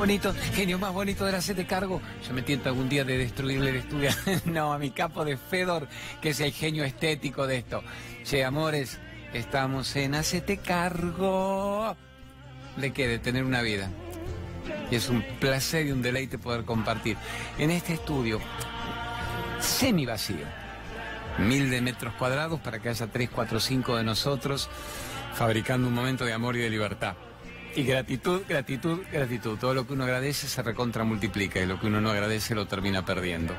Bonito, genio más bonito de hacerte cargo. Yo me tiento algún día de destruirle el estudio. no, a mi capo de Fedor, que es el genio estético de esto. Che, amores, estamos en Hacete cargo. ¿De qué? De tener una vida. Y es un placer y un deleite poder compartir en este estudio semi vacío. Mil de metros cuadrados para que haya tres, cuatro, cinco de nosotros fabricando un momento de amor y de libertad. Y gratitud, gratitud, gratitud. Todo lo que uno agradece se recontra multiplica y lo que uno no agradece lo termina perdiendo.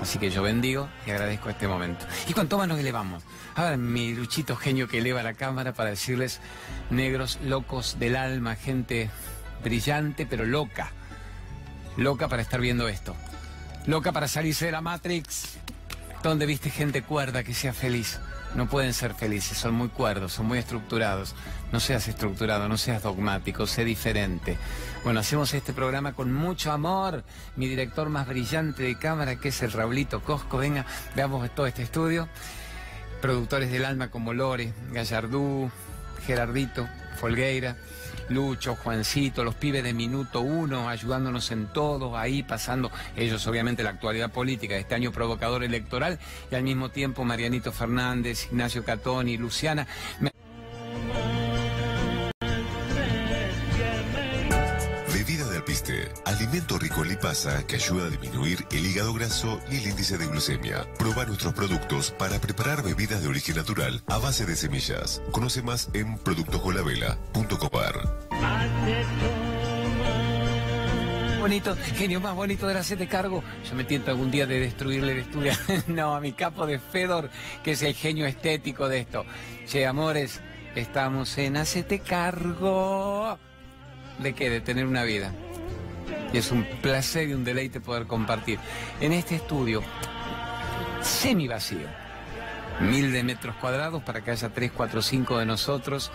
Así que yo bendigo y agradezco este momento. ¿Y cuánto más nos elevamos? Ahora mi luchito genio que eleva la cámara para decirles negros locos del alma, gente brillante pero loca. Loca para estar viendo esto. Loca para salirse de la Matrix. Donde viste gente cuerda que sea feliz no pueden ser felices, son muy cuerdos, son muy estructurados. No seas estructurado, no seas dogmático, sé diferente. Bueno, hacemos este programa con mucho amor. Mi director más brillante de cámara, que es el Raulito Cosco, venga, veamos todo este estudio. Productores del alma como Lore, Gallardú, Gerardito, Folgueira. Lucho, Juancito, los pibes de minuto uno, ayudándonos en todo, ahí pasando ellos obviamente la actualidad política de este año provocador electoral y al mismo tiempo Marianito Fernández, Ignacio Catoni, Luciana. Alimento rico en lipasa que ayuda a disminuir el hígado graso y el índice de glucemia. Proba nuestros productos para preparar bebidas de origen natural a base de semillas. Conoce más en productoscolavela.com. Bonito, genio más bonito de hacerte cargo. Yo me tiento algún día de destruirle el estudio. no, a mi capo de Fedor, que es el genio estético de esto. Che, amores, estamos en Hacete cargo. ¿De qué? De tener una vida. Es un placer y un deleite poder compartir en este estudio semi vacío. Mil de metros cuadrados para que haya tres, cuatro, cinco de nosotros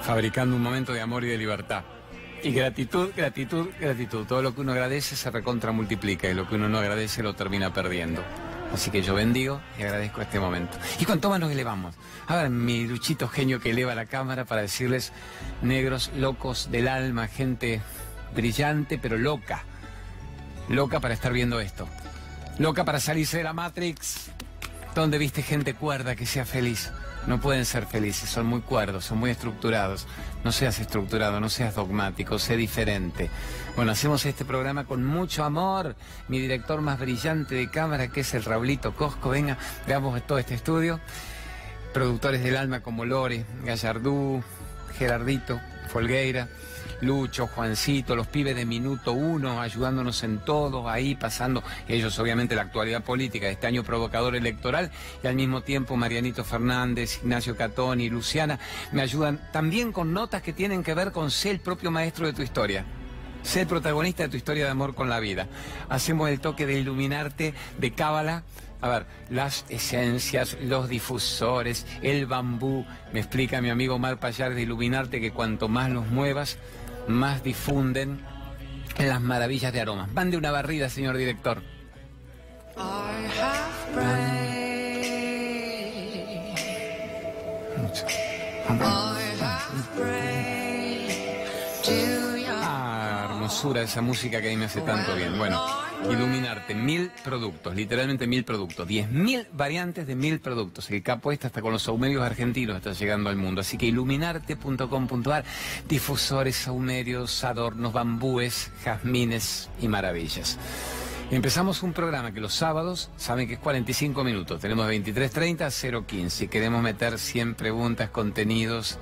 fabricando un momento de amor y de libertad. Y gratitud, gratitud, gratitud. Todo lo que uno agradece se recontra multiplica y lo que uno no agradece lo termina perdiendo. Así que yo bendigo y agradezco este momento. ¿Y cuánto más nos elevamos? Ahora mi luchito genio que eleva la cámara para decirles negros locos del alma, gente brillante pero loca. Loca para estar viendo esto. Loca para salirse de la Matrix. Donde viste gente cuerda que sea feliz no pueden ser felices, son muy cuerdos, son muy estructurados. No seas estructurado, no seas dogmático, sé diferente. Bueno, hacemos este programa con mucho amor. Mi director más brillante de cámara, que es el Raulito Cosco, venga, veamos todo este estudio. Productores del alma como Lore, Gallardú, Gerardito, Folgueira. Lucho, Juancito, los pibes de minuto uno, ayudándonos en todo, ahí pasando ellos obviamente la actualidad política de este año provocador electoral y al mismo tiempo Marianito Fernández, Ignacio Catoni, Luciana, me ayudan también con notas que tienen que ver con ser el propio maestro de tu historia. Ser protagonista de tu historia de amor con la vida. Hacemos el toque de iluminarte de cábala a ver, las esencias, los difusores, el bambú. Me explica mi amigo Mar Payar de Iluminarte que cuanto más los muevas, más difunden las maravillas de aromas. Van de una barrida, señor director. Ah, hermosura esa música que a mí me hace tanto bien. Bueno, iluminarte, mil productos, literalmente mil productos, diez mil variantes de mil productos. El capo este hasta con los saumerios argentinos está llegando al mundo. Así que iluminarte.com.ar, difusores, saumerios, adornos, bambúes, jazmines y maravillas. Empezamos un programa que los sábados saben que es 45 minutos. Tenemos 23.30 a 0.15. Si queremos meter 100 preguntas, contenidos,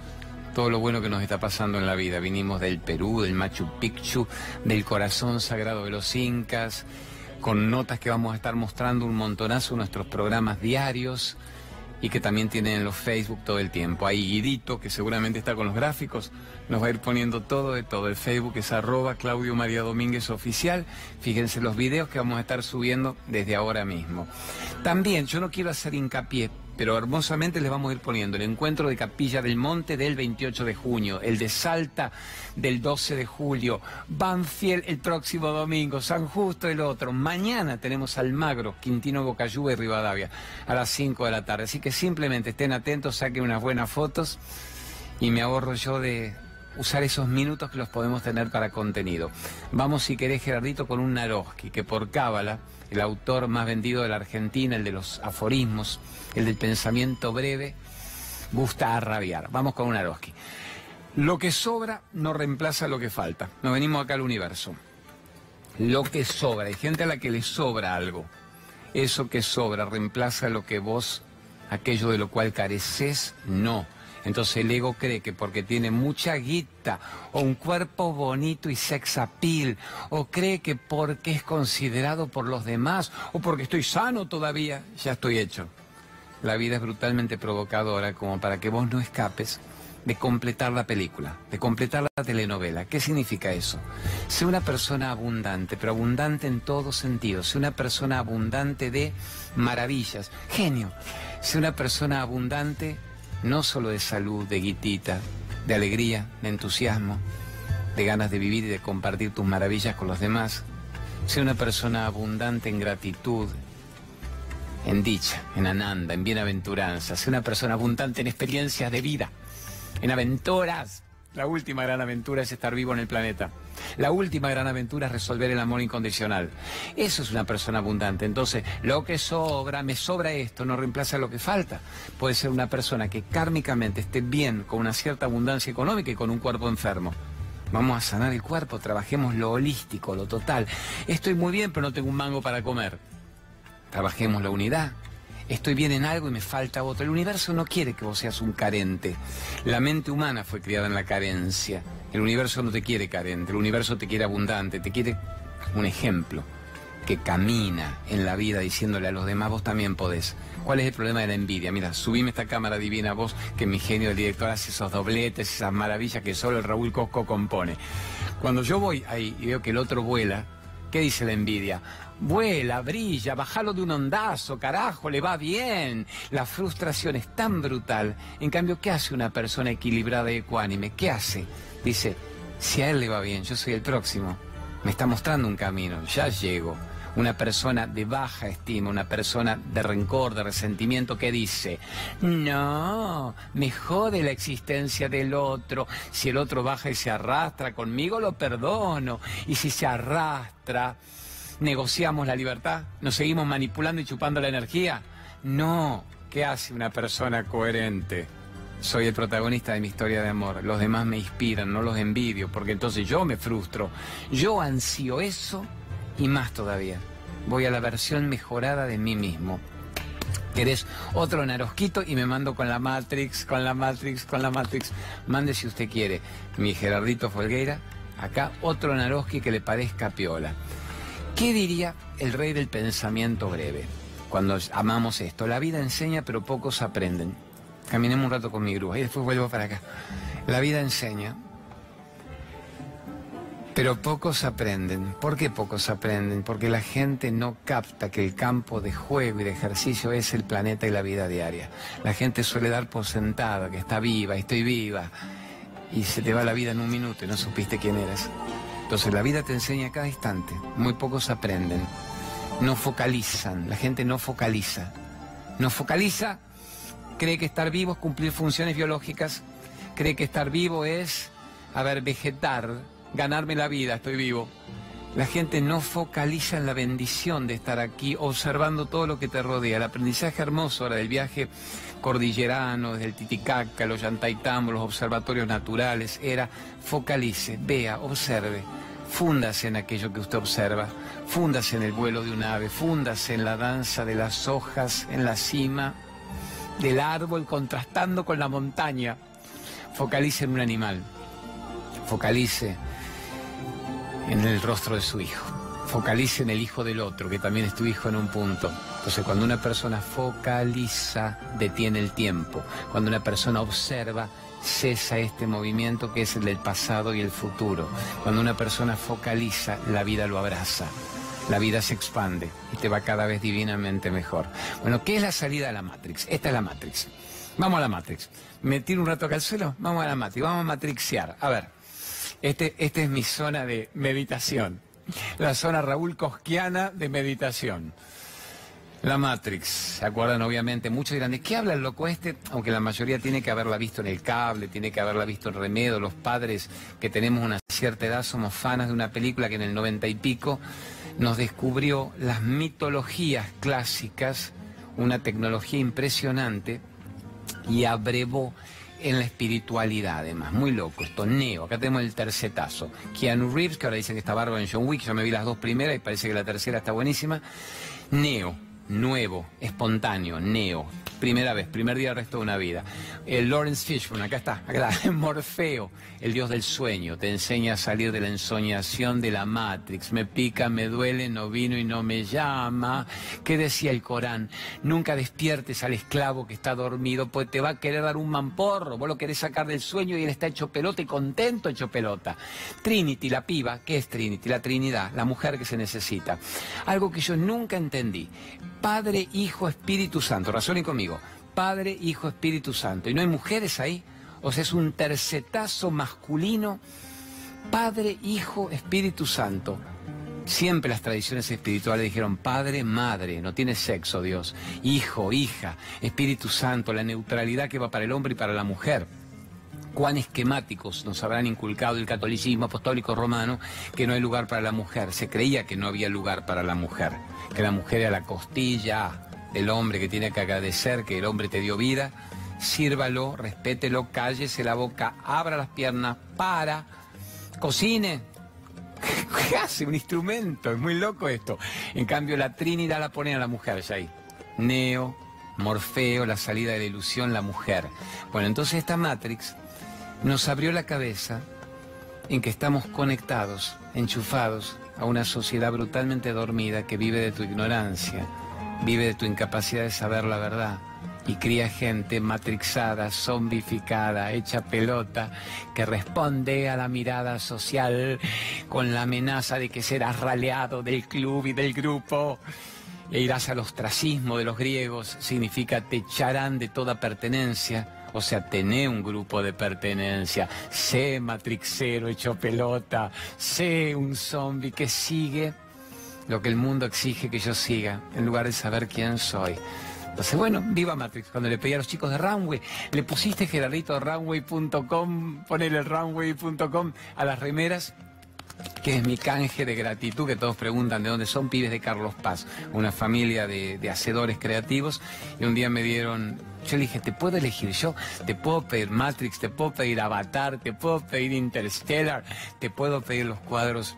todo lo bueno que nos está pasando en la vida. Vinimos del Perú, del Machu Picchu, del corazón sagrado de los incas, con notas que vamos a estar mostrando un montonazo nuestros programas diarios y que también tienen en los Facebook todo el tiempo. Ahí Guidito, que seguramente está con los gráficos, nos va a ir poniendo todo de todo. El Facebook es arroba Claudio María Domínguez Oficial. Fíjense los videos que vamos a estar subiendo desde ahora mismo. También, yo no quiero hacer hincapié, pero hermosamente les vamos a ir poniendo el encuentro de Capilla del Monte del 28 de junio, el de Salta del 12 de julio, Banfield el próximo domingo, San Justo el otro. Mañana tenemos Almagro, Quintino Bocayuba y Rivadavia a las 5 de la tarde. Así que simplemente estén atentos, saquen unas buenas fotos y me ahorro yo de usar esos minutos que los podemos tener para contenido. Vamos, si querés, Gerardito, con un Naroski, que por Cábala, el autor más vendido de la Argentina, el de los aforismos, el del pensamiento breve, gusta arrabiar. Vamos con un Naroski. Lo que sobra no reemplaza lo que falta. Nos venimos acá al universo. Lo que sobra, hay gente a la que le sobra algo. Eso que sobra reemplaza lo que vos, aquello de lo cual careces, no. Entonces el ego cree que porque tiene mucha guita o un cuerpo bonito y sex appeal, o cree que porque es considerado por los demás, o porque estoy sano todavía, ya estoy hecho. La vida es brutalmente provocadora como para que vos no escapes de completar la película, de completar la telenovela. ¿Qué significa eso? Sé una persona abundante, pero abundante en todos sentidos. Sé una persona abundante de maravillas. Genio. Sé una persona abundante no solo de salud, de guitita, de alegría, de entusiasmo, de ganas de vivir y de compartir tus maravillas con los demás. Sé una persona abundante en gratitud, en dicha, en ananda, en bienaventuranza. Sé una persona abundante en experiencias de vida en aventuras. La última gran aventura es estar vivo en el planeta. La última gran aventura es resolver el amor incondicional. Eso es una persona abundante. Entonces, lo que sobra, me sobra esto, no reemplaza lo que falta. Puede ser una persona que kármicamente esté bien, con una cierta abundancia económica y con un cuerpo enfermo. Vamos a sanar el cuerpo, trabajemos lo holístico, lo total. Estoy muy bien, pero no tengo un mango para comer. Trabajemos la unidad, estoy bien en algo y me falta otro. El universo no quiere que vos seas un carente. La mente humana fue criada en la carencia. El universo no te quiere carente, el universo te quiere abundante, te quiere un ejemplo que camina en la vida diciéndole a los demás, vos también podés. ¿Cuál es el problema de la envidia? Mira, subime esta cámara divina vos, que mi genio del director hace esos dobletes, esas maravillas que solo el Raúl Cosco compone. Cuando yo voy ahí y veo que el otro vuela, ¿qué dice la envidia? Vuela, brilla, bájalo de un ondazo, carajo, le va bien. La frustración es tan brutal. En cambio, ¿qué hace una persona equilibrada y ecuánime? ¿Qué hace? Dice, si a él le va bien, yo soy el próximo. Me está mostrando un camino, ya llego. Una persona de baja estima, una persona de rencor, de resentimiento que dice, no, me jode la existencia del otro. Si el otro baja y se arrastra conmigo, lo perdono. Y si se arrastra, negociamos la libertad, nos seguimos manipulando y chupando la energía. No, ¿qué hace una persona coherente? Soy el protagonista de mi historia de amor. Los demás me inspiran, no los envidio, porque entonces yo me frustro. Yo ansío eso y más todavía. Voy a la versión mejorada de mí mismo. ¿Querés otro narosquito? Y me mando con la Matrix, con la Matrix, con la Matrix. Mande si usted quiere. Mi Gerardito Folgueira. Acá otro naroski que le parezca piola. ¿Qué diría el rey del pensamiento breve cuando amamos esto? La vida enseña, pero pocos aprenden. Caminemos un rato con mi grúa y después vuelvo para acá. La vida enseña, pero pocos aprenden. ¿Por qué pocos aprenden? Porque la gente no capta que el campo de juego y de ejercicio es el planeta y la vida diaria. La gente suele dar por sentada que está viva, estoy viva, y se te va la vida en un minuto y no supiste quién eres. Entonces la vida te enseña cada instante. Muy pocos aprenden. No focalizan. La gente no focaliza. No focaliza. Cree que estar vivo es cumplir funciones biológicas. Cree que estar vivo es, a ver, vegetar, ganarme la vida, estoy vivo. La gente no focaliza en la bendición de estar aquí observando todo lo que te rodea. El aprendizaje hermoso ahora del viaje cordillerano, desde el Titicaca, los Yantaitamos, los observatorios naturales, era focalice, vea, observe, fúndase en aquello que usted observa, fúndase en el vuelo de un ave, fúndase en la danza de las hojas en la cima del árbol contrastando con la montaña, focalice en un animal, focalice en el rostro de su hijo focalice en el hijo del otro, que también es tu hijo en un punto. Entonces, cuando una persona focaliza, detiene el tiempo. Cuando una persona observa, cesa este movimiento que es el del pasado y el futuro. Cuando una persona focaliza, la vida lo abraza. La vida se expande y te va cada vez divinamente mejor. Bueno, ¿qué es la salida a la Matrix? Esta es la Matrix. Vamos a la Matrix. ¿Me tiro un rato acá al suelo? Vamos a la Matrix. Vamos a matrixear. A ver, este, esta es mi zona de meditación la zona Raúl Cosquiana de meditación. La Matrix, ¿se acuerdan obviamente? Muchos dirán, ¿de qué habla el loco este? Aunque la mayoría tiene que haberla visto en el cable, tiene que haberla visto en Remedo, los padres que tenemos una cierta edad somos fanas de una película que en el noventa y pico nos descubrió las mitologías clásicas, una tecnología impresionante y abrevó en la espiritualidad además, muy loco esto, Neo, acá tenemos el tercetazo, Keanu Reeves, que ahora dicen que está bárbaro en John Wick, yo me vi las dos primeras y parece que la tercera está buenísima, Neo, nuevo, espontáneo, neo. Primera vez, primer día del resto de una vida. El Lawrence Fishburne, acá está, acá está. Morfeo, el dios del sueño, te enseña a salir de la ensoñación de la Matrix. Me pica, me duele, no vino y no me llama. ¿Qué decía el Corán? Nunca despiertes al esclavo que está dormido, pues te va a querer dar un mamporro. Vos lo querés sacar del sueño y él está hecho pelota y contento hecho pelota. Trinity, la piba, ¿qué es Trinity? La Trinidad, la mujer que se necesita. Algo que yo nunca entendí. Padre, Hijo, Espíritu Santo. Razonen conmigo. Padre, Hijo, Espíritu Santo. ¿Y no hay mujeres ahí? O sea, es un tercetazo masculino. Padre, Hijo, Espíritu Santo. Siempre las tradiciones espirituales dijeron Padre, Madre, no tiene sexo Dios, Hijo, Hija, Espíritu Santo, la neutralidad que va para el hombre y para la mujer cuán esquemáticos nos habrán inculcado el catolicismo apostólico romano que no hay lugar para la mujer. Se creía que no había lugar para la mujer, que la mujer era la costilla del hombre que tiene que agradecer que el hombre te dio vida. Sírvalo, respételo, cállese la boca, abra las piernas, para, cocine. ¿Qué hace? Un instrumento, es muy loco esto. En cambio, la Trinidad la pone a la mujer, ya ahí. Neo, Morfeo, la salida de la ilusión, la mujer. Bueno, entonces esta Matrix nos abrió la cabeza en que estamos conectados, enchufados a una sociedad brutalmente dormida que vive de tu ignorancia, vive de tu incapacidad de saber la verdad y cría gente matrixada, zombificada, hecha pelota, que responde a la mirada social con la amenaza de que serás raleado del club y del grupo. E irás al ostracismo de los griegos, significa te echarán de toda pertenencia o sea, tené un grupo de pertenencia, sé matrixero hecho pelota, sé un zombie que sigue lo que el mundo exige que yo siga, en lugar de saber quién soy. Entonces, bueno, viva Matrix. Cuando le pedí a los chicos de Runway, le pusiste Gerardito runway.com, poner el runway.com a las remeras que es mi canje de gratitud, que todos preguntan de dónde son, pibes de Carlos Paz, una familia de, de, hacedores creativos, y un día me dieron, yo le dije, te puedo elegir yo, te puedo pedir Matrix, te puedo pedir Avatar, te puedo pedir Interstellar, te puedo pedir los cuadros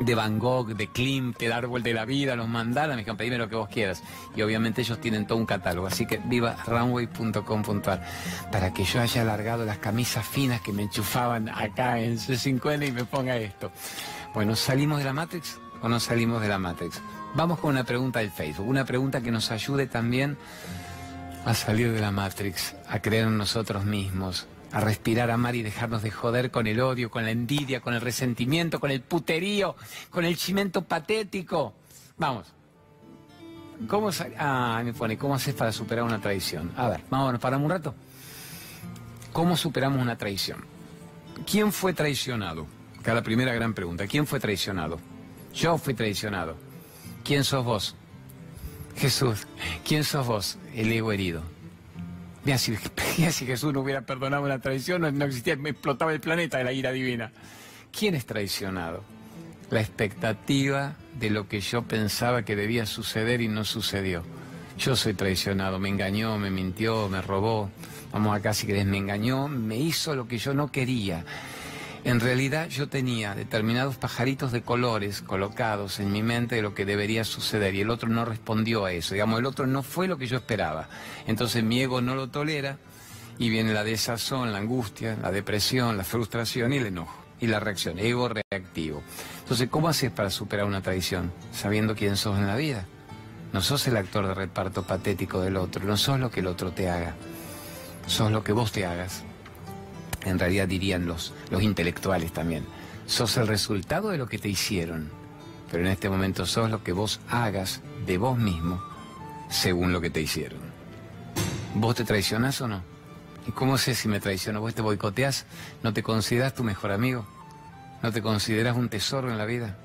de Van Gogh, de Klimt, el árbol de la vida, los mandalas, me dijeron, pedime lo que vos quieras. Y obviamente ellos tienen todo un catálogo, así que viva runway.com.ar para que yo haya alargado las camisas finas que me enchufaban acá en C50 y me ponga esto. Bueno, ¿salimos de la Matrix o no salimos de la Matrix? Vamos con una pregunta del Facebook, una pregunta que nos ayude también a salir de la Matrix, a creer en nosotros mismos, a respirar, amar y dejarnos de joder con el odio, con la envidia, con el resentimiento, con el puterío, con el chimento patético. Vamos. ¿Cómo ah, me pone, ¿cómo haces para superar una traición? A ver, vamos, nos paramos un rato. ¿Cómo superamos una traición? ¿Quién fue traicionado? Acá la primera gran pregunta. ¿Quién fue traicionado? Yo fui traicionado. ¿Quién sos vos? Jesús. ¿Quién sos vos? El ego herido. Mira, si, si, Jesús no hubiera perdonado una traición, no, existía, me explotaba el planeta de la ira divina. ¿Quién es traicionado? La expectativa de lo que yo pensaba que debía suceder y no sucedió. Yo soy traicionado, me engañó, me mintió, me robó. Vamos acá si querés, me engañó, me hizo lo que yo no quería. En realidad yo tenía determinados pajaritos de colores colocados en mi mente de lo que debería suceder y el otro no respondió a eso. Digamos, el otro no fue lo que yo esperaba. Entonces mi ego no lo tolera y viene la desazón, la angustia, la depresión, la frustración y el enojo. Y la reacción, ego reactivo. Entonces, ¿cómo haces para superar una traición? Sabiendo quién sos en la vida. No sos el actor de reparto patético del otro, no sos lo que el otro te haga. Sos lo que vos te hagas en realidad dirían los, los intelectuales también, sos el resultado de lo que te hicieron, pero en este momento sos lo que vos hagas de vos mismo según lo que te hicieron. ¿Vos te traicionás o no? ¿Y cómo sé si me traiciono? ¿Vos te boicoteás? ¿No te consideras tu mejor amigo? ¿No te consideras un tesoro en la vida?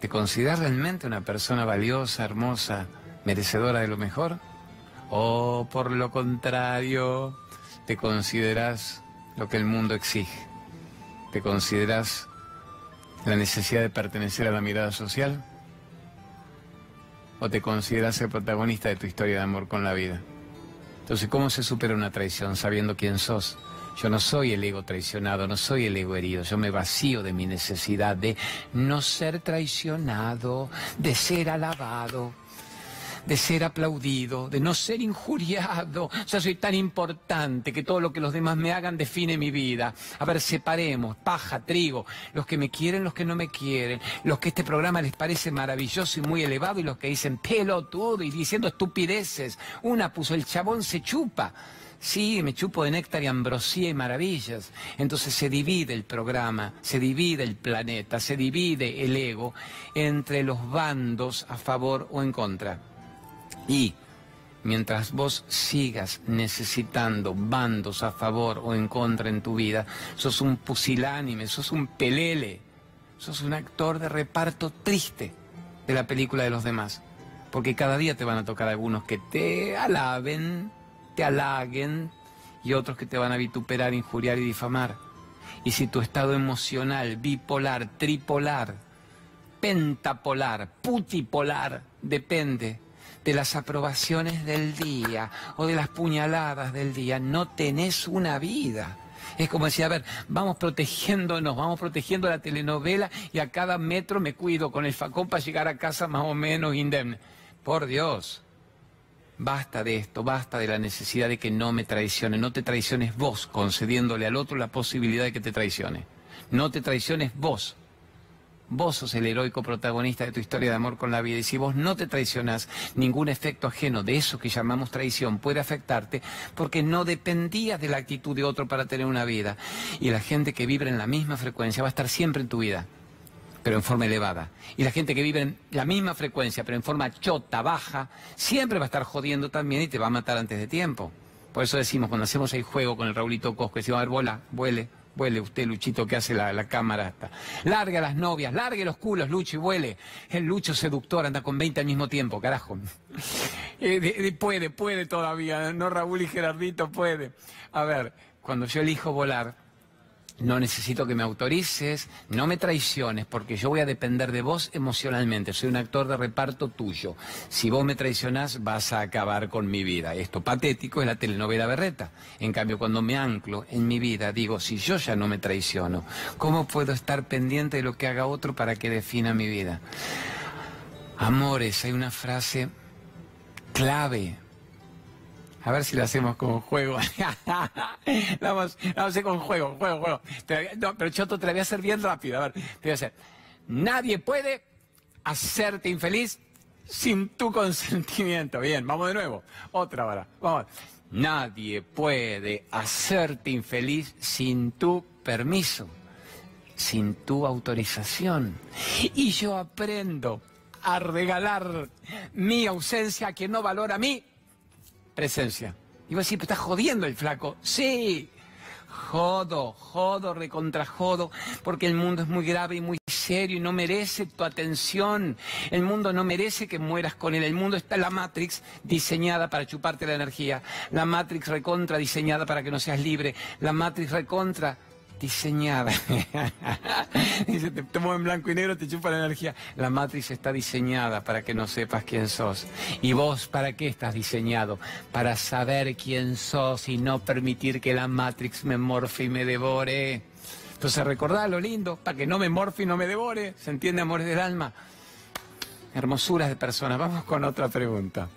¿Te consideras realmente una persona valiosa, hermosa, merecedora de lo mejor? ¿O por lo contrario, te consideras lo que el mundo exige? ¿Te consideras la necesidad de pertenecer a la mirada social? ¿O te consideras el protagonista de tu historia de amor con la vida? Entonces, ¿cómo se supera una traición sabiendo quién sos? Yo no soy el ego traicionado, no soy el ego herido, yo me vacío de mi necesidad de no ser traicionado, de ser alabado, de ser aplaudido, de no ser injuriado. O sea, soy tan importante que todo lo que los demás me hagan define mi vida. A ver, separemos, paja, trigo, los que me quieren, los que no me quieren, los que este programa les parece maravilloso y muy elevado y los que dicen pelotudo y diciendo estupideces. Una puso, el chabón se chupa. Sí, me chupo de néctar y ambrosía y maravillas. Entonces se divide el programa, se divide el planeta, se divide el ego entre los bandos a favor o en contra. Y mientras vos sigas necesitando bandos a favor o en contra en tu vida, sos un pusilánime, sos un pelele, sos un actor de reparto triste de la película de los demás. Porque cada día te van a tocar algunos que te alaben te halaguen y otros que te van a vituperar, injuriar y difamar. Y si tu estado emocional, bipolar, tripolar, pentapolar, putipolar, depende de las aprobaciones del día o de las puñaladas del día, no tenés una vida. Es como decir, a ver, vamos protegiéndonos, vamos protegiendo la telenovela y a cada metro me cuido con el facón para llegar a casa más o menos indemne. Por Dios, Basta de esto, basta de la necesidad de que no me traicione. No te traiciones vos concediéndole al otro la posibilidad de que te traicione. No te traiciones vos. Vos sos el heroico protagonista de tu historia de amor con la vida y si vos no te traicionás, ningún efecto ajeno de eso que llamamos traición puede afectarte porque no dependías de la actitud de otro para tener una vida. Y la gente que vibra en la misma frecuencia va a estar siempre en tu vida pero en forma elevada. Y la gente que vive en la misma frecuencia, pero en forma chota, baja, siempre va a estar jodiendo también y te va a matar antes de tiempo. Por eso decimos, cuando hacemos el juego con el Raulito Cosco, decimos, a ver, bola, vuele, vuele usted, Luchito, que hace la, cámara hasta. Larga las novias, largue los culos, Lucho, y vuele. El Lucho seductor anda con 20 al mismo tiempo, carajo. Eh, puede, puede todavía, no Raúl y Gerardito, puede. A ver, cuando yo elijo volar, no necesito que me autorices, no me traiciones, porque yo voy a depender de vos emocionalmente. Soy un actor de reparto tuyo. Si vos me traicionás, vas a acabar con mi vida. Esto patético es la telenovela berreta. En cambio, cuando me anclo en mi vida, digo, si yo ya no me traiciono, ¿cómo puedo estar pendiente de lo que haga otro para que defina mi vida? Amores, hay una frase clave a ver si lo hacemos con juego. vamos, vamos a hacer con juego, juego, juego. No, pero Choto, te la voy a hacer bien rápido. A ver, te voy a hacer. Nadie puede hacerte infeliz sin tu consentimiento. Bien, vamos de nuevo. Otra hora. Vamos. Nadie puede hacerte infeliz sin tu permiso, sin tu autorización. Y yo aprendo a regalar mi ausencia a quien no valora a mí presencia. Y vos decís, estás jodiendo el flaco. Sí, jodo, jodo, recontra jodo, porque el mundo es muy grave y muy serio y no merece tu atención. El mundo no merece que mueras con él. El mundo está la Matrix diseñada para chuparte la energía. La Matrix recontra diseñada para que no seas libre. La Matrix recontra diseñada. Dice, te tomo en blanco y negro, te chupa la energía. La Matrix está diseñada para que no sepas quién sos. ¿Y vos para qué estás diseñado? Para saber quién sos y no permitir que la Matrix me morfe y me devore. Entonces recordá lo lindo, para que no me morfe y no me devore. ¿Se entiende, amores del alma? Hermosuras de personas. Vamos con otra pregunta.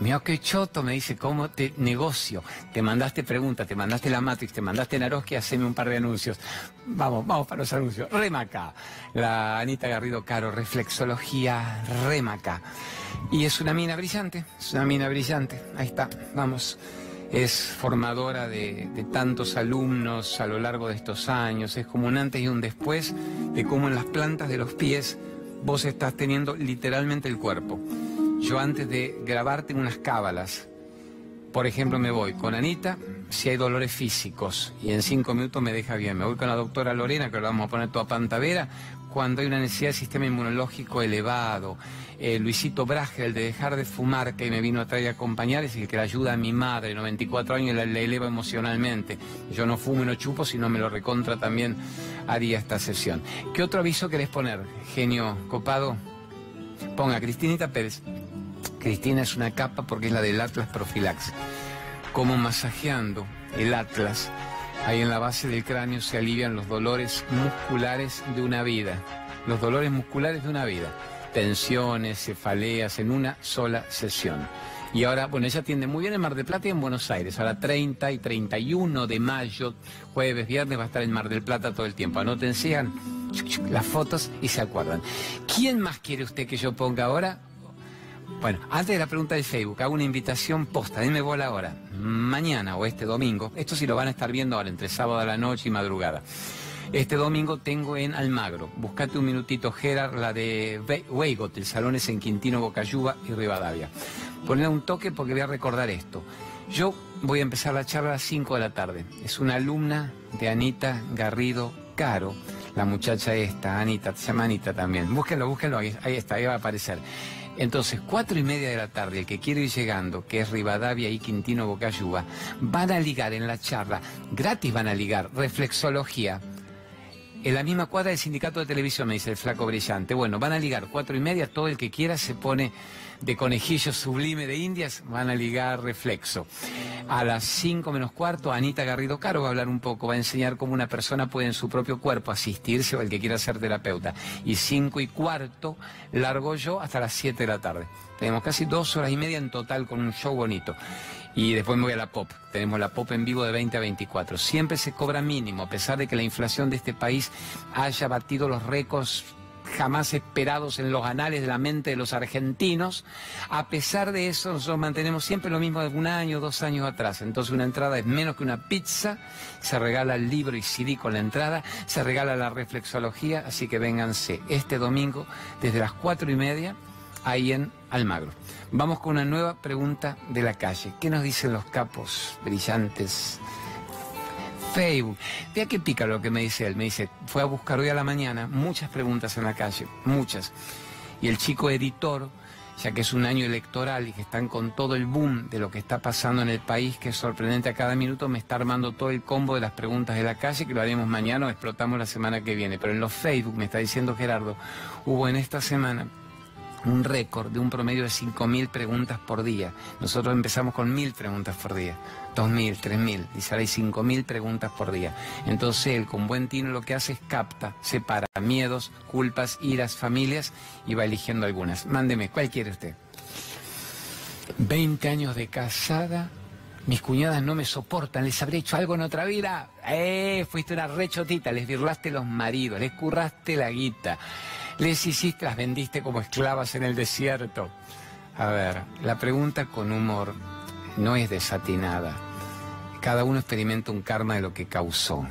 Mira qué choto, me dice, ¿cómo te negocio? Te mandaste preguntas, te mandaste la Matrix, te mandaste Naroski, haceme un par de anuncios. Vamos, vamos para los anuncios. Remaca, la Anita Garrido Caro, reflexología Remaca. Y es una mina brillante, es una mina brillante. Ahí está, vamos. Es formadora de, de tantos alumnos a lo largo de estos años. Es como un antes y un después de cómo en las plantas de los pies vos estás teniendo literalmente el cuerpo. Yo antes de grabar tengo unas cábalas. Por ejemplo, me voy con Anita, si hay dolores físicos y en cinco minutos me deja bien. Me voy con la doctora Lorena, que lo vamos a poner toda pantavera, cuando hay una necesidad de sistema inmunológico elevado. Eh, Luisito el de dejar de fumar, que me vino a traer a acompañar, es el que le ayuda a mi madre, 94 años, y le, eleva emocionalmente. Yo no fumo y no chupo, sino me lo recontra también haría esta sesión. ¿Qué otro aviso querés poner, genio copado? Ponga Cristinita Pérez. Cristina es una capa porque es la del Atlas Profilax. Como masajeando el Atlas Ahí en la base del cráneo se alivian los dolores musculares de una vida. Los dolores musculares de una vida. Tensiones, cefaleas en una sola sesión. Y ahora, bueno, ella atiende muy bien en Mar del Plata y en Buenos Aires. Ahora 30 y 31 de mayo, jueves, viernes, va a estar en Mar del Plata todo el tiempo. Anoten, sigan las fotos y se acuerdan. ¿Quién más quiere usted que yo ponga ahora? Bueno, antes de la pregunta de Facebook, hago una invitación posta, dime bola ahora, mañana o este domingo, esto sí lo van a estar viendo ahora, entre sábado a la noche y madrugada. Este domingo tengo en Almagro, buscate un minutito, Gerard, la de Weigot, el salón es en Quintino, Bocayuba y Rivadavia. Ponle un toque porque voy a recordar esto. Yo voy a empezar la charla a las 5 de la tarde. Es una alumna de Anita Garrido Caro, la muchacha esta, Anita, se llama Anita también. Búsquenlo, búsquenlo, ahí, ahí está, ahí va a aparecer. Entonces, cuatro y media de la tarde, el que quiere ir llegando, que es Rivadavia y Quintino Bocayuba, van a ligar en la charla, gratis van a ligar, reflexología. En la misma cuadra del sindicato de televisión, me dice el flaco brillante. Bueno, van a ligar cuatro y media, todo el que quiera se pone de conejillo sublime de Indias, van a ligar reflexo. A las 5 menos cuarto, Anita Garrido Caro va a hablar un poco, va a enseñar cómo una persona puede en su propio cuerpo asistirse o el que quiera ser terapeuta. Y 5 y cuarto, largo yo hasta las 7 de la tarde. Tenemos casi dos horas y media en total con un show bonito. Y después me voy a la pop. Tenemos la pop en vivo de 20 a 24. Siempre se cobra mínimo, a pesar de que la inflación de este país haya batido los récords jamás esperados en los anales de la mente de los argentinos. A pesar de eso, nosotros mantenemos siempre lo mismo de un año, dos años atrás. Entonces una entrada es menos que una pizza, se regala el libro y CD con la entrada, se regala la reflexología, así que vénganse este domingo desde las cuatro y media ahí en Almagro. Vamos con una nueva pregunta de la calle. ¿Qué nos dicen los capos brillantes Facebook. Vea qué pica lo que me dice él. Me dice, fue a buscar hoy a la mañana muchas preguntas en la calle, muchas. Y el chico editor, ya que es un año electoral y que están con todo el boom de lo que está pasando en el país, que es sorprendente a cada minuto, me está armando todo el combo de las preguntas de la calle, que lo haremos mañana o explotamos la semana que viene. Pero en los Facebook, me está diciendo Gerardo, hubo en esta semana un récord de un promedio de 5.000 preguntas por día. Nosotros empezamos con 1.000 preguntas por día, 2.000, 3.000, dice ahora hay 5.000 preguntas por día. Entonces él con buen tino lo que hace es capta, separa miedos, culpas, iras, familias y va eligiendo algunas. Mándeme, ¿cuál quiere usted? 20 años de casada, mis cuñadas no me soportan, les habré hecho algo en otra vida. Eh, fuiste una rechotita, les virlaste los maridos, les curraste la guita. Les hiciste, las vendiste como esclavas en el desierto. A ver, la pregunta con humor no es desatinada. Cada uno experimenta un karma de lo que causó.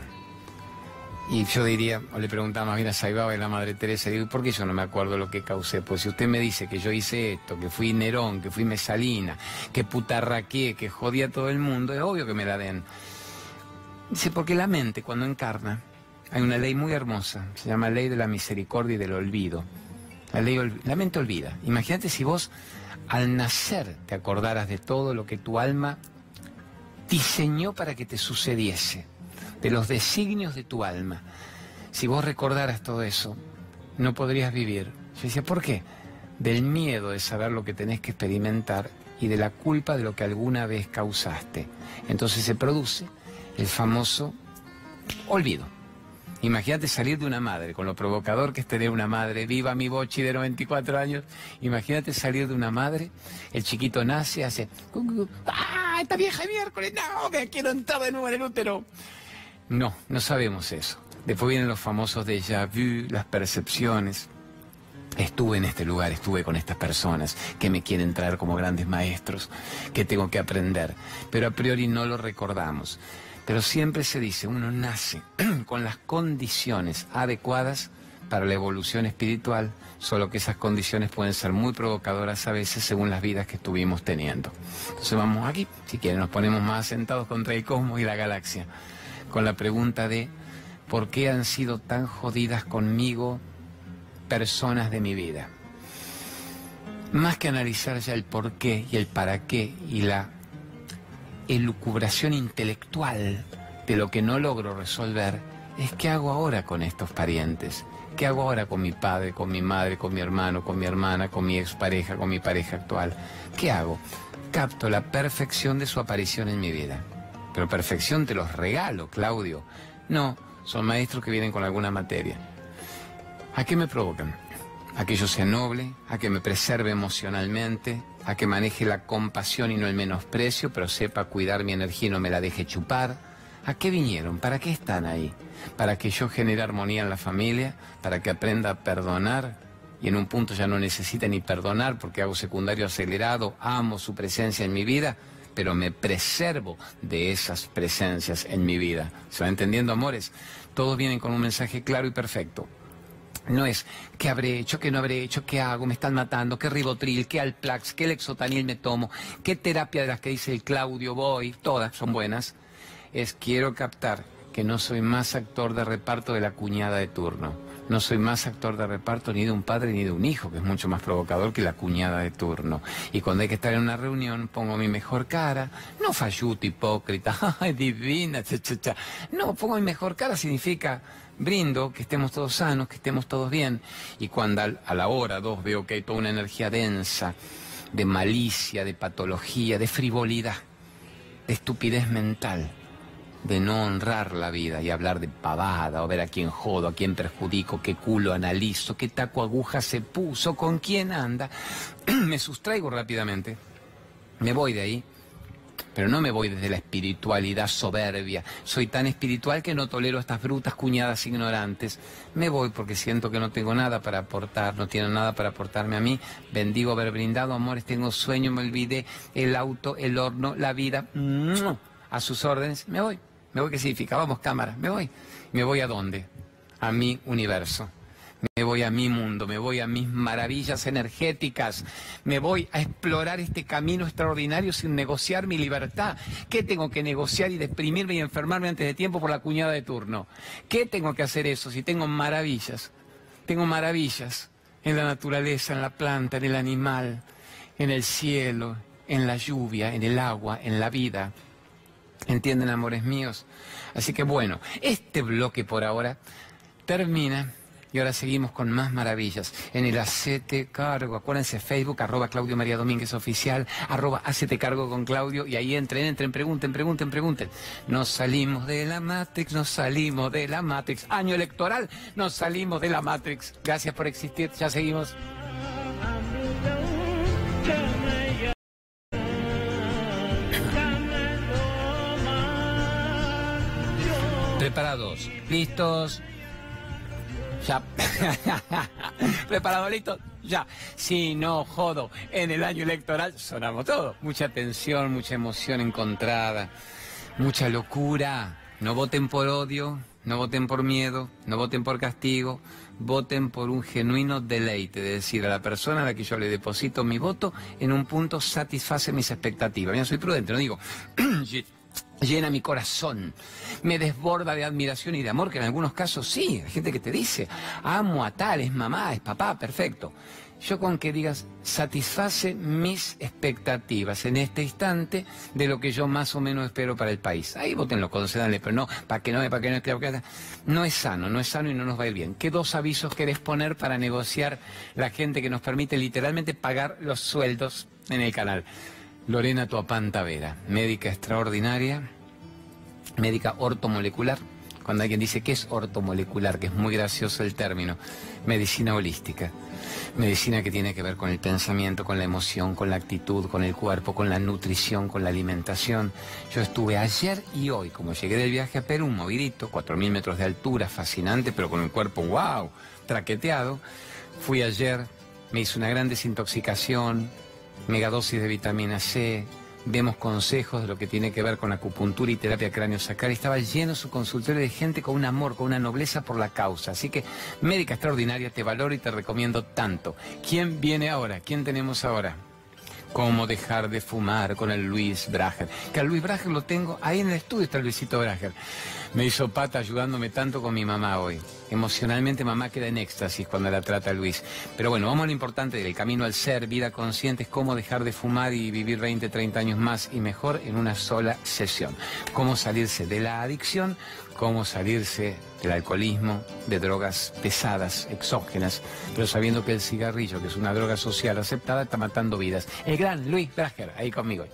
Y yo diría, o le preguntaba más bien a Saibaba y la Madre Teresa, digo, ¿por qué yo no me acuerdo lo que causé? Pues si usted me dice que yo hice esto, que fui Nerón, que fui Mesalina, que putarraqué, que jodía a todo el mundo, es obvio que me la den. Dice, porque la mente cuando encarna hay una ley muy hermosa, se llama ley de la misericordia y del olvido. La, ley, la mente olvida. Imagínate si vos al nacer te acordaras de todo lo que tu alma diseñó para que te sucediese, de los designios de tu alma. Si vos recordaras todo eso, no podrías vivir. Yo decía, ¿por qué? Del miedo de saber lo que tenés que experimentar y de la culpa de lo que alguna vez causaste. Entonces se produce el famoso olvido. Imagínate salir de una madre, con lo provocador que es tener una madre, viva mi bochi de 94 años, imagínate salir de una madre, el chiquito nace, hace, ¡ah, esta vieja miércoles, no, me quiero entrar de nuevo en el útero! No, no sabemos eso. Después vienen los famosos déjà vu, las percepciones. Estuve en este lugar, estuve con estas personas que me quieren traer como grandes maestros, que tengo que aprender, pero a priori no lo recordamos. Pero siempre se dice, uno nace con las condiciones adecuadas para la evolución espiritual, solo que esas condiciones pueden ser muy provocadoras a veces según las vidas que estuvimos teniendo. Entonces vamos aquí, si quieren nos ponemos más sentados contra el cosmos y la galaxia, con la pregunta de ¿por qué han sido tan jodidas conmigo personas de mi vida? Más que analizar ya el por qué y el para qué y la elucubración intelectual de lo que no logro resolver, es qué hago ahora con estos parientes. ¿Qué hago ahora con mi padre, con mi madre, con mi hermano, con mi hermana, con mi expareja, con mi pareja actual? ¿Qué hago? Capto la perfección de su aparición en mi vida. Pero perfección te los regalo, Claudio. No, son maestros que vienen con alguna materia. ¿A qué me provocan? A que yo sea noble, a que me preserve emocionalmente, a que maneje la compasión y no el menosprecio, pero sepa cuidar mi energía y no me la deje chupar. ¿A qué vinieron? ¿Para qué están ahí? ¿Para que yo genere armonía en la familia? ¿Para que aprenda a perdonar? Y en un punto ya no necesite ni perdonar porque hago secundario acelerado, amo su presencia en mi vida, pero me preservo de esas presencias en mi vida. ¿Se va entendiendo, amores? Todos vienen con un mensaje claro y perfecto. No es qué habré hecho, qué no habré hecho, qué hago, me están matando, qué ribotril, qué alplax, qué lexotanil me tomo, qué terapia de las que dice el Claudio voy, todas son buenas. Es quiero captar que no soy más actor de reparto de la cuñada de turno. No soy más actor de reparto ni de un padre ni de un hijo, que es mucho más provocador que la cuñada de turno. Y cuando hay que estar en una reunión, pongo mi mejor cara, no falluto, hipócrita, divina, cha. No, pongo mi mejor cara significa brindo, que estemos todos sanos, que estemos todos bien. Y cuando a la hora dos veo que hay toda una energía densa, de malicia, de patología, de frivolidad, de estupidez mental, de no honrar la vida y hablar de pavada o ver a quién jodo, a quién perjudico, qué culo analizo, qué taco aguja se puso, con quién anda, me sustraigo rápidamente, me voy de ahí pero no me voy desde la espiritualidad soberbia. Soy tan espiritual que no tolero estas brutas cuñadas ignorantes. Me voy porque siento que no tengo nada para aportar, no tienen nada para aportarme a mí. Bendigo haber brindado amores, tengo sueño, me olvidé el auto, el horno, la vida. A sus órdenes, me voy. Me voy, ¿qué significa? Vamos, cámara, me voy. ¿Me voy a dónde? A mi universo. Me voy a mi mundo, me voy a mis maravillas energéticas, me voy a explorar este camino extraordinario sin negociar mi libertad. ¿Qué tengo que negociar y deprimirme y enfermarme antes de tiempo por la cuñada de turno? ¿Qué tengo que hacer eso si tengo maravillas? Tengo maravillas en la naturaleza, en la planta, en el animal, en el cielo, en la lluvia, en el agua, en la vida. ¿Entienden, amores míos? Así que bueno, este bloque por ahora termina y ahora seguimos con más maravillas. En el Hacete Cargo, acuérdense, Facebook, arroba Claudio María Domínguez Oficial, arroba Hacete Cargo con Claudio, y ahí entren, entren, pregunten, pregunten, pregunten. Nos salimos de la Matrix, nos salimos de la Matrix. Año electoral, nos salimos de la Matrix. Gracias por existir, ya seguimos. Preparados, listos. Ya. ¿Preparado, listo? Ya. Si no jodo, en el año electoral sonamos todos. Mucha tensión, mucha emoción encontrada, mucha locura. No voten por odio, no voten por miedo, no voten por castigo, voten por un genuino deleite, de decir, a la persona a la que yo le deposito mi voto, en un punto satisface mis expectativas. Mira, soy prudente, no digo, llena mi corazón, me desborda de admiración y de amor, que en algunos casos sí, hay gente que te dice, amo a tal, es mamá, es papá, perfecto. Yo con que digas, satisface mis expectativas en este instante de lo que yo más o menos espero para el país. Ahí votenlo, concedanle, pero no, para que no, para que no, creo que no es sano, no es sano y no nos va a ir bien. ¿Qué dos avisos querés poner para negociar la gente que nos permite literalmente pagar los sueldos en el canal? Lorena Tuapanta Vera, médica extraordinaria, médica ortomolecular. Cuando alguien dice que es ortomolecular, que es muy gracioso el término, medicina holística. Medicina que tiene que ver con el pensamiento, con la emoción, con la actitud, con el cuerpo, con la nutrición, con la alimentación. Yo estuve ayer y hoy, como llegué del viaje a Perú, movidito, 4.000 metros de altura, fascinante, pero con un cuerpo, wow, traqueteado. Fui ayer, me hice una gran desintoxicación, megadosis de vitamina C, vemos consejos de lo que tiene que ver con acupuntura y terapia cráneo-sacral. Estaba lleno su consultorio de gente con un amor, con una nobleza por la causa. Así que, médica extraordinaria, te valoro y te recomiendo tanto. ¿Quién viene ahora? ¿Quién tenemos ahora? cómo dejar de fumar con el Luis Brager. Que al Luis Brager lo tengo, ahí en el estudio está el Luisito Brager. Me hizo pata ayudándome tanto con mi mamá hoy. Emocionalmente mamá queda en éxtasis cuando la trata Luis. Pero bueno, vamos a lo importante del camino al ser, vida consciente, es cómo dejar de fumar y vivir 20, 30 años más y mejor en una sola sesión. Cómo salirse de la adicción, cómo salirse del alcoholismo, de drogas pesadas, exógenas, pero sabiendo que el cigarrillo, que es una droga social aceptada, está matando vidas. El gran Luis Brager, ahí conmigo.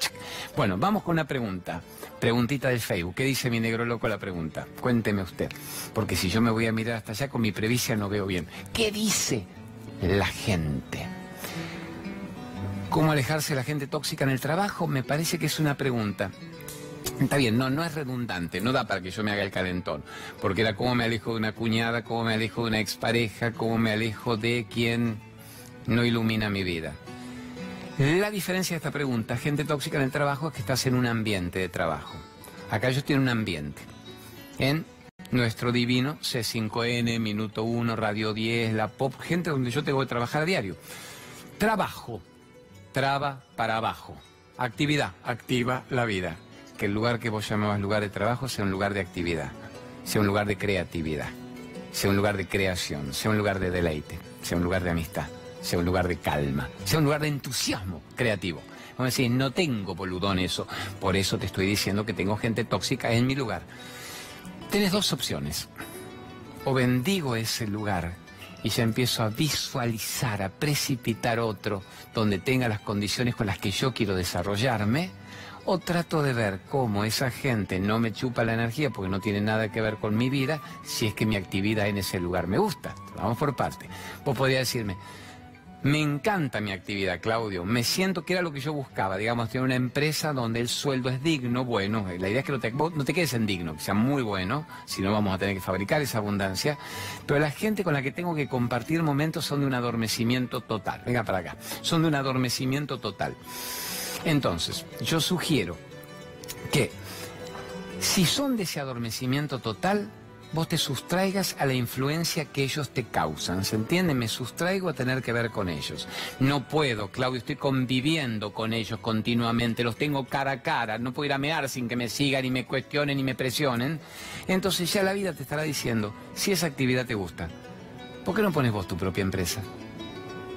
Bueno, vamos con una pregunta. Preguntita del Facebook. ¿Qué dice mi negro loco la pregunta? Cuénteme usted. Porque si yo me voy a mirar hasta allá con mi previcia no veo bien. ¿Qué dice la gente? ¿Cómo alejarse de la gente tóxica en el trabajo? Me parece que es una pregunta. Está bien, no, no es redundante, no da para que yo me haga el calentón, porque era cómo me alejo de una cuñada, cómo me alejo de una expareja, cómo me alejo de quien no ilumina mi vida. La diferencia de esta pregunta, gente tóxica en el trabajo, es que estás en un ambiente de trabajo. Acá ellos tienen un ambiente. En nuestro divino C5N, Minuto 1, Radio 10, La Pop, gente donde yo tengo que trabajar a diario. Trabajo, traba para abajo. Actividad, activa la vida que el lugar que vos llamabas lugar de trabajo sea un lugar de actividad, sea un lugar de creatividad, sea un lugar de creación, sea un lugar de deleite, sea un lugar de amistad, sea un lugar de calma, sea un lugar de entusiasmo creativo. Vamos a decir, no tengo boludón eso, por eso te estoy diciendo que tengo gente tóxica en mi lugar. Tienes dos opciones. O bendigo ese lugar y ya empiezo a visualizar, a precipitar otro donde tenga las condiciones con las que yo quiero desarrollarme, o trato de ver cómo esa gente no me chupa la energía porque no tiene nada que ver con mi vida si es que mi actividad en ese lugar me gusta. Vamos por parte. Vos podrías decirme, me encanta mi actividad, Claudio. Me siento que era lo que yo buscaba. Digamos, tener una empresa donde el sueldo es digno, bueno. La idea es que no te, no te quedes en digno, que sea muy bueno, si no vamos a tener que fabricar esa abundancia. Pero la gente con la que tengo que compartir momentos son de un adormecimiento total. Venga para acá. Son de un adormecimiento total. Entonces, yo sugiero que si son de ese adormecimiento total, vos te sustraigas a la influencia que ellos te causan. ¿Se entiende? Me sustraigo a tener que ver con ellos. No puedo, Claudio, estoy conviviendo con ellos continuamente, los tengo cara a cara, no puedo ir a mear sin que me sigan, ni me cuestionen, ni me presionen. Entonces ya la vida te estará diciendo, si esa actividad te gusta, ¿por qué no pones vos tu propia empresa?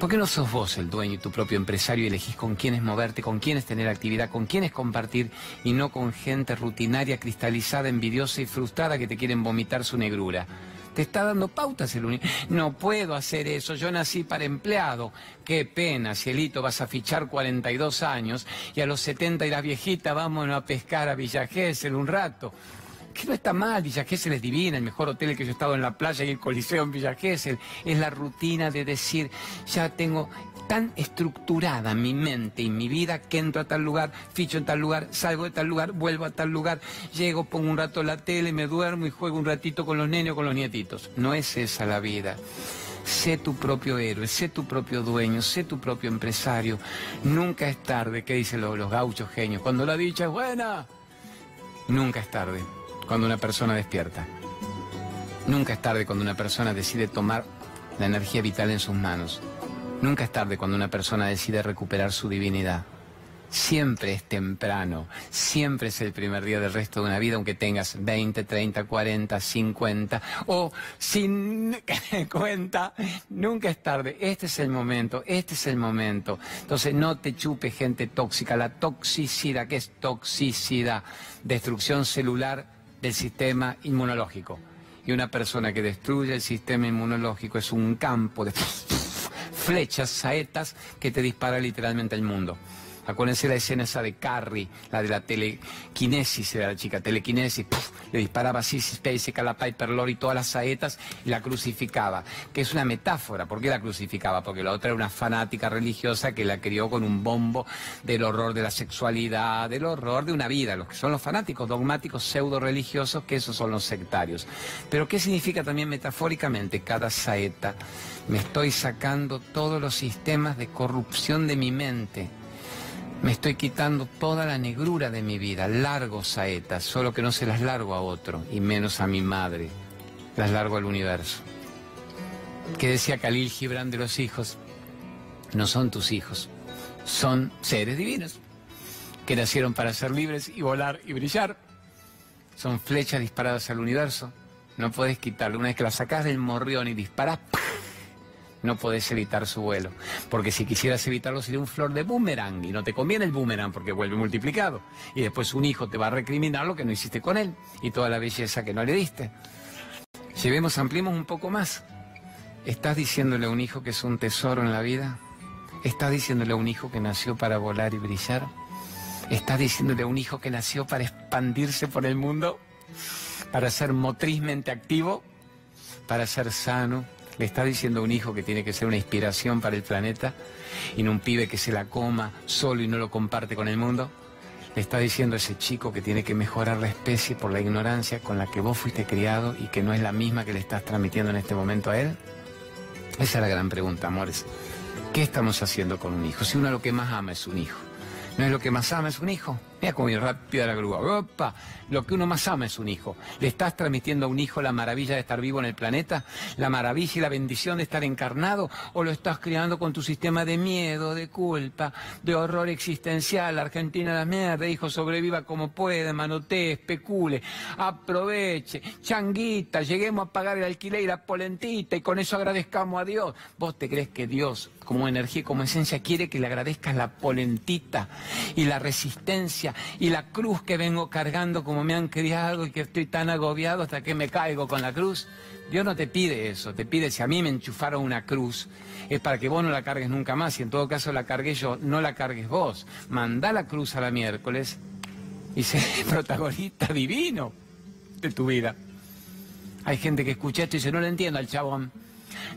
¿Por qué no sos vos el dueño y tu propio empresario y elegís con quiénes moverte, con quiénes tener actividad, con quiénes compartir y no con gente rutinaria, cristalizada, envidiosa y frustrada que te quieren vomitar su negrura? Te está dando pautas el único. No puedo hacer eso, yo nací para empleado. Qué pena, cielito, vas a fichar 42 años y a los 70 irás viejita, vámonos a pescar a Villa Gesell un rato que no está mal, Villa Gesell es divina, el mejor hotel que yo he estado en la playa y el coliseo en Villa Gesell. Es la rutina de decir, ya tengo tan estructurada mi mente y mi vida que entro a tal lugar, ficho en tal lugar, salgo de tal lugar, vuelvo a tal lugar, llego, pongo un rato la tele, me duermo y juego un ratito con los nenes o con los nietitos. No es esa la vida. Sé tu propio héroe, sé tu propio dueño, sé tu propio empresario. Nunca es tarde, ¿qué dicen los gauchos genios? Cuando la dicha es buena, nunca es tarde cuando una persona despierta. Nunca es tarde cuando una persona decide tomar la energía vital en sus manos. Nunca es tarde cuando una persona decide recuperar su divinidad. Siempre es temprano, siempre es el primer día del resto de una vida, aunque tengas 20, 30, 40, 50 o sin cuenta, nunca es tarde. Este es el momento, este es el momento. Entonces no te chupe gente tóxica. La toxicidad, ¿qué es toxicidad? Destrucción celular del sistema inmunológico. Y una persona que destruye el sistema inmunológico es un campo de flechas, saetas, que te dispara literalmente al mundo. Acuérdense la escena esa de Carrie, la de la telequinesis, de la chica telequinesis, le disparaba así la Piper Lord y todas las saetas y la crucificaba, que es una metáfora. ¿Por qué la crucificaba? Porque la otra era una fanática religiosa que la crió con un bombo del horror de la sexualidad, del horror de una vida, los que son los fanáticos dogmáticos pseudo religiosos, que esos son los sectarios. Pero ¿qué significa también metafóricamente cada saeta? Me estoy sacando todos los sistemas de corrupción de mi mente Me estoy quitando toda la negrura de mi vida, largo saetas, solo que no se las largo a otro, y menos a mi madre, las largo al universo. Que decía Khalil Gibran de los hijos, no son tus hijos, son seres divinos, que nacieron para ser libres y volar y brillar. Son flechas disparadas al universo, no puedes quitarlo. Una vez que la sacas del morrión y disparas, no podés evitar su vuelo. Porque si quisieras evitarlo sería un flor de boomerang y no te conviene el boomerang porque vuelve multiplicado. Y después un hijo te va a recriminar lo que no hiciste con él y toda la belleza que no le diste. Llevemos, ampliemos un poco más. ¿Estás diciéndole a un hijo que es un tesoro en la vida? ¿Estás diciéndole a un hijo que nació para volar y brillar? ¿Estás diciéndole a un hijo que nació para expandirse por el mundo? ¿Para ser motrizmente activo? ¿Para ser sano? Le está diciendo a un hijo que tiene que ser una inspiración para el planeta y no un pibe que se la coma solo y no lo comparte con el mundo. Le está diciendo a ese chico que tiene que mejorar la especie por la ignorancia con la que vos fuiste criado y que no es la misma que le estás transmitiendo en este momento a él. Esa es la gran pregunta, amores. ¿Qué estamos haciendo con un hijo? Si uno lo que más ama es un hijo. ¿No es lo que más ama es un hijo? Mira cómo ir rápida la grúa. ¡Opa! Lo que uno más ama es un hijo. ¿Le estás transmitiendo a un hijo la maravilla de estar vivo en el planeta? ¿La maravilla y la bendición de estar encarnado? ¿O lo estás criando con tu sistema de miedo, de culpa, de horror existencial? Argentina la mierda, hijo, sobreviva como puede, manotee, especule, aproveche, changuita, lleguemos a pagar el alquiler y la polentita y con eso agradezcamos a Dios. ¿Vos te crees que Dios, como energía y como esencia, quiere que le agradezcas la polentita y la resistencia? y la cruz que vengo cargando como me han criado y que estoy tan agobiado hasta que me caigo con la cruz. Dios no te pide eso, te pide si a mí me enchufaron una cruz, es para que vos no la cargues nunca más y en todo caso la cargué yo, no la cargues vos. Mandá la cruz a la miércoles y sé protagonista divino de tu vida. Hay gente que escucha esto y dice, no lo entiendo al chabón.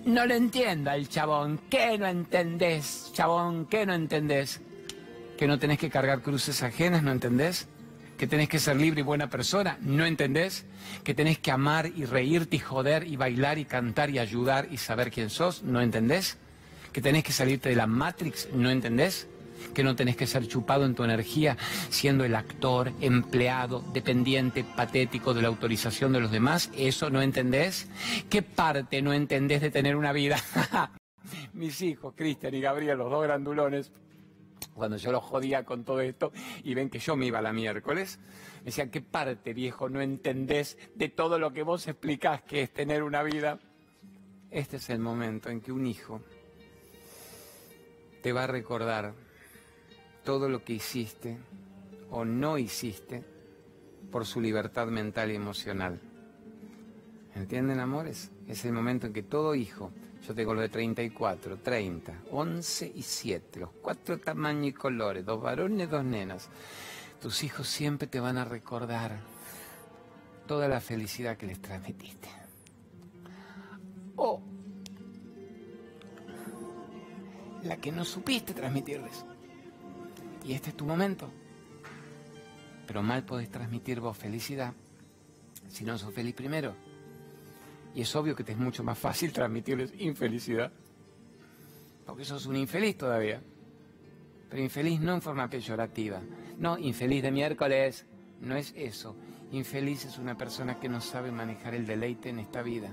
No lo entiendo al chabón. ¿Qué no entendés, chabón? ¿Qué no entendés? Que no tenés que cargar cruces ajenas, ¿no entendés? Que tenés que ser libre y buena persona, ¿no entendés? Que tenés que amar y reírte y joder y bailar y cantar y ayudar y saber quién sos, ¿no entendés? Que tenés que salirte de la Matrix, ¿no entendés? que no tenés que ser chupado en tu energía siendo el actor, empleado, dependiente, patético de la autorización de los demás. ¿Eso no entendés? ¿Qué parte no entendés de tener una vida? Mis hijos, Cristian y Gabriel, los dos grandulones, cuando yo los jodía con todo esto y ven que yo me iba la miércoles, me decían, ¿qué parte, viejo, no entendés de todo lo que vos explicás que es tener una vida? Este es el momento en que un hijo te va a recordar todo lo que hiciste o no hiciste por su libertad mental y emocional. ¿Entienden, amores? Es el momento en que todo hijo yo tengo lo de 34, 30, 11 y 7, los cuatro tamaños y colores, dos varones, dos nenas. Tus hijos siempre te van a recordar toda la felicidad que les transmitiste. O la que no supiste transmitirles. Y este es tu momento. Pero mal podés transmitir vos felicidad si no sos feliz primero. Y es obvio que te es mucho más fácil transmitirles infelicidad. Porque sos un infeliz todavía. Pero infeliz no en forma peyorativa. No, infeliz de miércoles. No es eso. Infeliz es una persona que no sabe manejar el deleite en esta vida.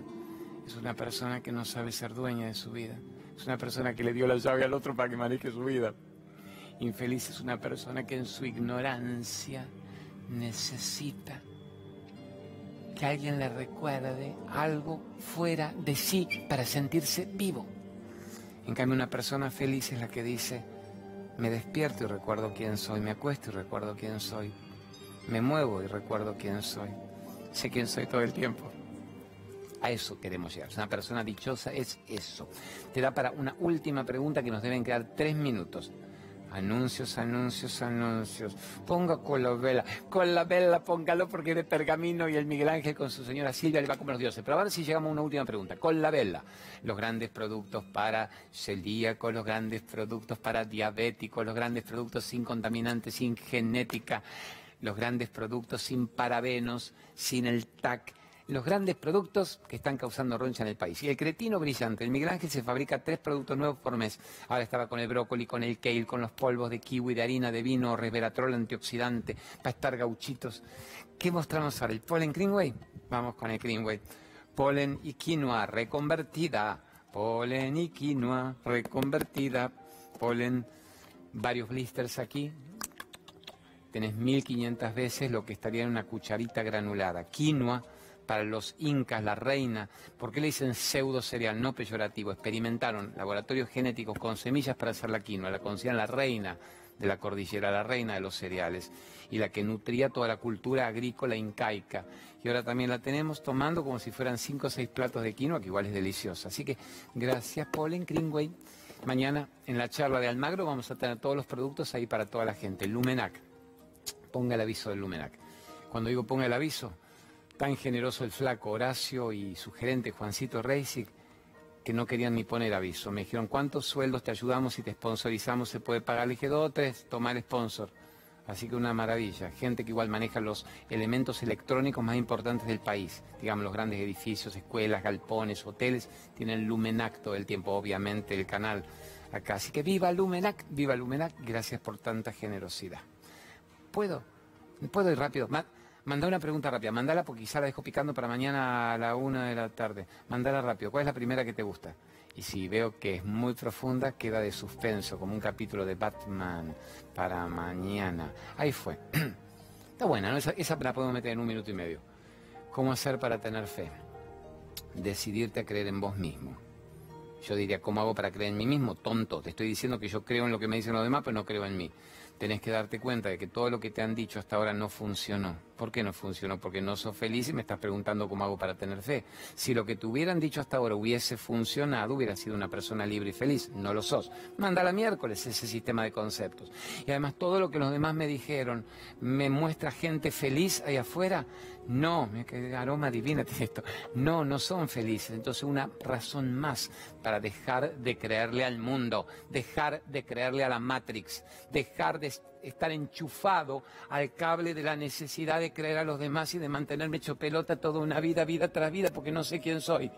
Es una persona que no sabe ser dueña de su vida. Es una persona que le dio la llave al otro para que maneje su vida. Infeliz es una persona que en su ignorancia necesita que alguien le recuerde algo fuera de sí para sentirse vivo. En cambio, una persona feliz es la que dice, me despierto y recuerdo quién soy, me acuesto y recuerdo quién soy, me muevo y recuerdo quién soy, sé quién soy todo el tiempo. A eso queremos llegar. Una persona dichosa es eso. Te da para una última pregunta que nos deben quedar tres minutos. Anuncios, anuncios, anuncios. Ponga con la vela. Con la vela, póngalo porque de pergamino y el Miguel Ángel con su señora Silvia le va a comer los dioses. Pero ahora sí llegamos a una última pregunta. Con la vela. Los grandes productos para celíacos, los grandes productos para diabéticos, los grandes productos sin contaminantes, sin genética, los grandes productos sin parabenos, sin el TAC los grandes productos que están causando roncha en el país. Y el cretino brillante, el Miguel Ángel se fabrica tres productos nuevos por mes. Ahora estaba con el brócoli, con el kale, con los polvos de kiwi, de harina, de vino, resveratrol antioxidante, para estar gauchitos. ¿Qué mostramos ahora? ¿El polen Greenway? Vamos con el Greenway. Polen y quinoa reconvertida. Polen y quinoa reconvertida. Polen, varios blisters aquí, tenés 1500 veces lo que estaría en una cucharita granulada. Quinoa para los incas, la reina. ¿Por qué le dicen pseudo cereal? No peyorativo. Experimentaron laboratorios genéticos con semillas para hacer la quinoa. La conocían la reina de la cordillera, la reina de los cereales, y la que nutría toda la cultura agrícola incaica. Y ahora también la tenemos tomando como si fueran cinco o seis platos de quinoa, que igual es deliciosa. Así que gracias, Polen Greenway. Mañana en la charla de Almagro vamos a tener todos los productos ahí para toda la gente. Lumenac, ponga el aviso del Lumenac. Cuando digo ponga el aviso, tan generoso el flaco Horacio y su gerente Juancito Reisig, que no querían ni poner aviso. Me dijeron, ¿cuántos sueldos te ayudamos y te sponsorizamos? ¿Se puede pagar? Le dije, dos o tres, tomar sponsor. Así que una maravilla. Gente que igual maneja los elementos electrónicos más importantes del país. Digamos, los grandes edificios, escuelas, galpones, hoteles. Tienen Lumenac todo el tiempo, obviamente, el canal acá. Así que viva Lumenac, viva Lumenac. Gracias por tanta generosidad. ¿Puedo? ¿Puedo ir rápido? Manda una pregunta rápida, mandala porque quizá la dejo picando para mañana a la una de la tarde. Mandala rápido, ¿cuál es la primera que te gusta? Y si veo que es muy profunda, queda de suspenso, como un capítulo de Batman para mañana. Ahí fue. Está buena, ¿no? Esa, esa la podemos meter en un minuto y medio. ¿Cómo hacer para tener fe? Decidirte a creer en vos mismo. Yo diría, ¿cómo hago para creer en mí mismo? Tonto, te estoy diciendo que yo creo en lo que me dicen los demás, pero no creo en mí tenés que darte cuenta de que todo lo que te han dicho hasta ahora no funcionó. ¿Por qué no funcionó? Porque no sos feliz y me estás preguntando cómo hago para tener fe. Si lo que te hubieran dicho hasta ahora hubiese funcionado, hubieras sido una persona libre y feliz. No lo sos. Manda la miércoles ese sistema de conceptos. Y además todo lo que los demás me dijeron me muestra gente feliz ahí afuera. No, qué aroma divina tiene esto. No, no son felices. Entonces una razón más para dejar de creerle al mundo, dejar de creerle a la Matrix, dejar de estar enchufado al cable de la necesidad de creer a los demás y de mantenerme hecho pelota toda una vida, vida tras vida, porque no sé quién soy.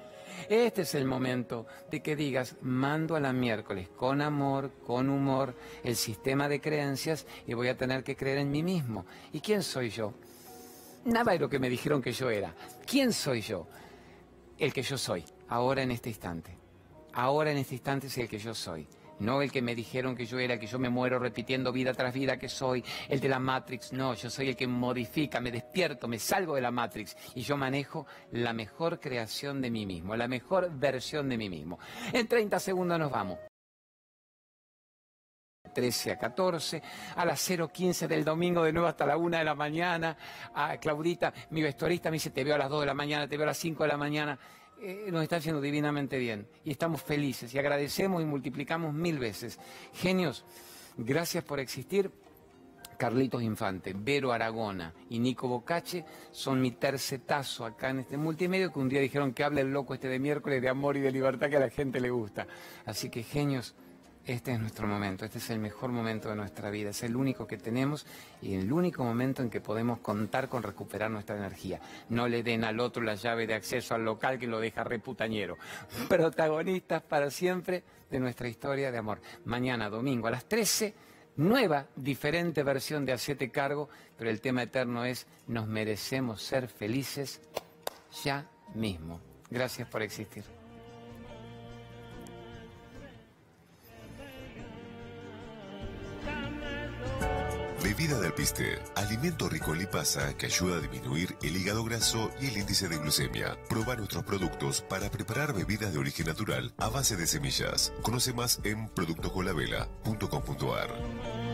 Este es el momento de que digas, mando a la miércoles con amor, con humor, el sistema de creencias y voy a tener que creer en mí mismo. ¿Y quién soy yo? Nada de lo que me dijeron que yo era. ¿Quién soy yo? El que yo soy, ahora en este instante. Ahora en este instante es el que yo soy no el que me dijeron que yo era, que yo me muero repitiendo vida tras vida que soy, el de la Matrix, no, yo soy el que modifica, me despierto, me salgo de la Matrix y yo manejo la mejor creación de mí mismo, la mejor versión de mí mismo. En 30 segundos nos vamos. 13 a 14, a las 0.15 del domingo de nuevo hasta la 1 de la mañana. A Claudita, mi vestuarista, me dice, te veo a las 2 de la mañana, te veo a las 5 de la mañana. Eh, nos está haciendo divinamente bien y estamos felices y agradecemos y multiplicamos mil veces. Genios, gracias por existir. Carlitos Infante, Vero Aragona y Nico Bocache son mi tercetazo acá en este multimedio que un día dijeron que habla el loco este de miércoles de amor y de libertad que a la gente le gusta. Así que genios, este es nuestro momento, este es el mejor momento de nuestra vida, es el único que tenemos y el único momento en que podemos contar con recuperar nuestra energía. No le den al otro la llave de acceso al local que lo deja reputañero. Protagonistas para siempre de nuestra historia de amor. Mañana, domingo, a las 13, nueva, diferente versión de Hacete Cargo, pero el tema eterno es, nos merecemos ser felices ya mismo. Gracias por existir. Bebida del piste, alimento rico en lipasa que ayuda a disminuir el hígado graso y el índice de glucemia. Proba nuestros productos para preparar bebidas de origen natural a base de semillas. Conoce más en productoscolavela.com.ar.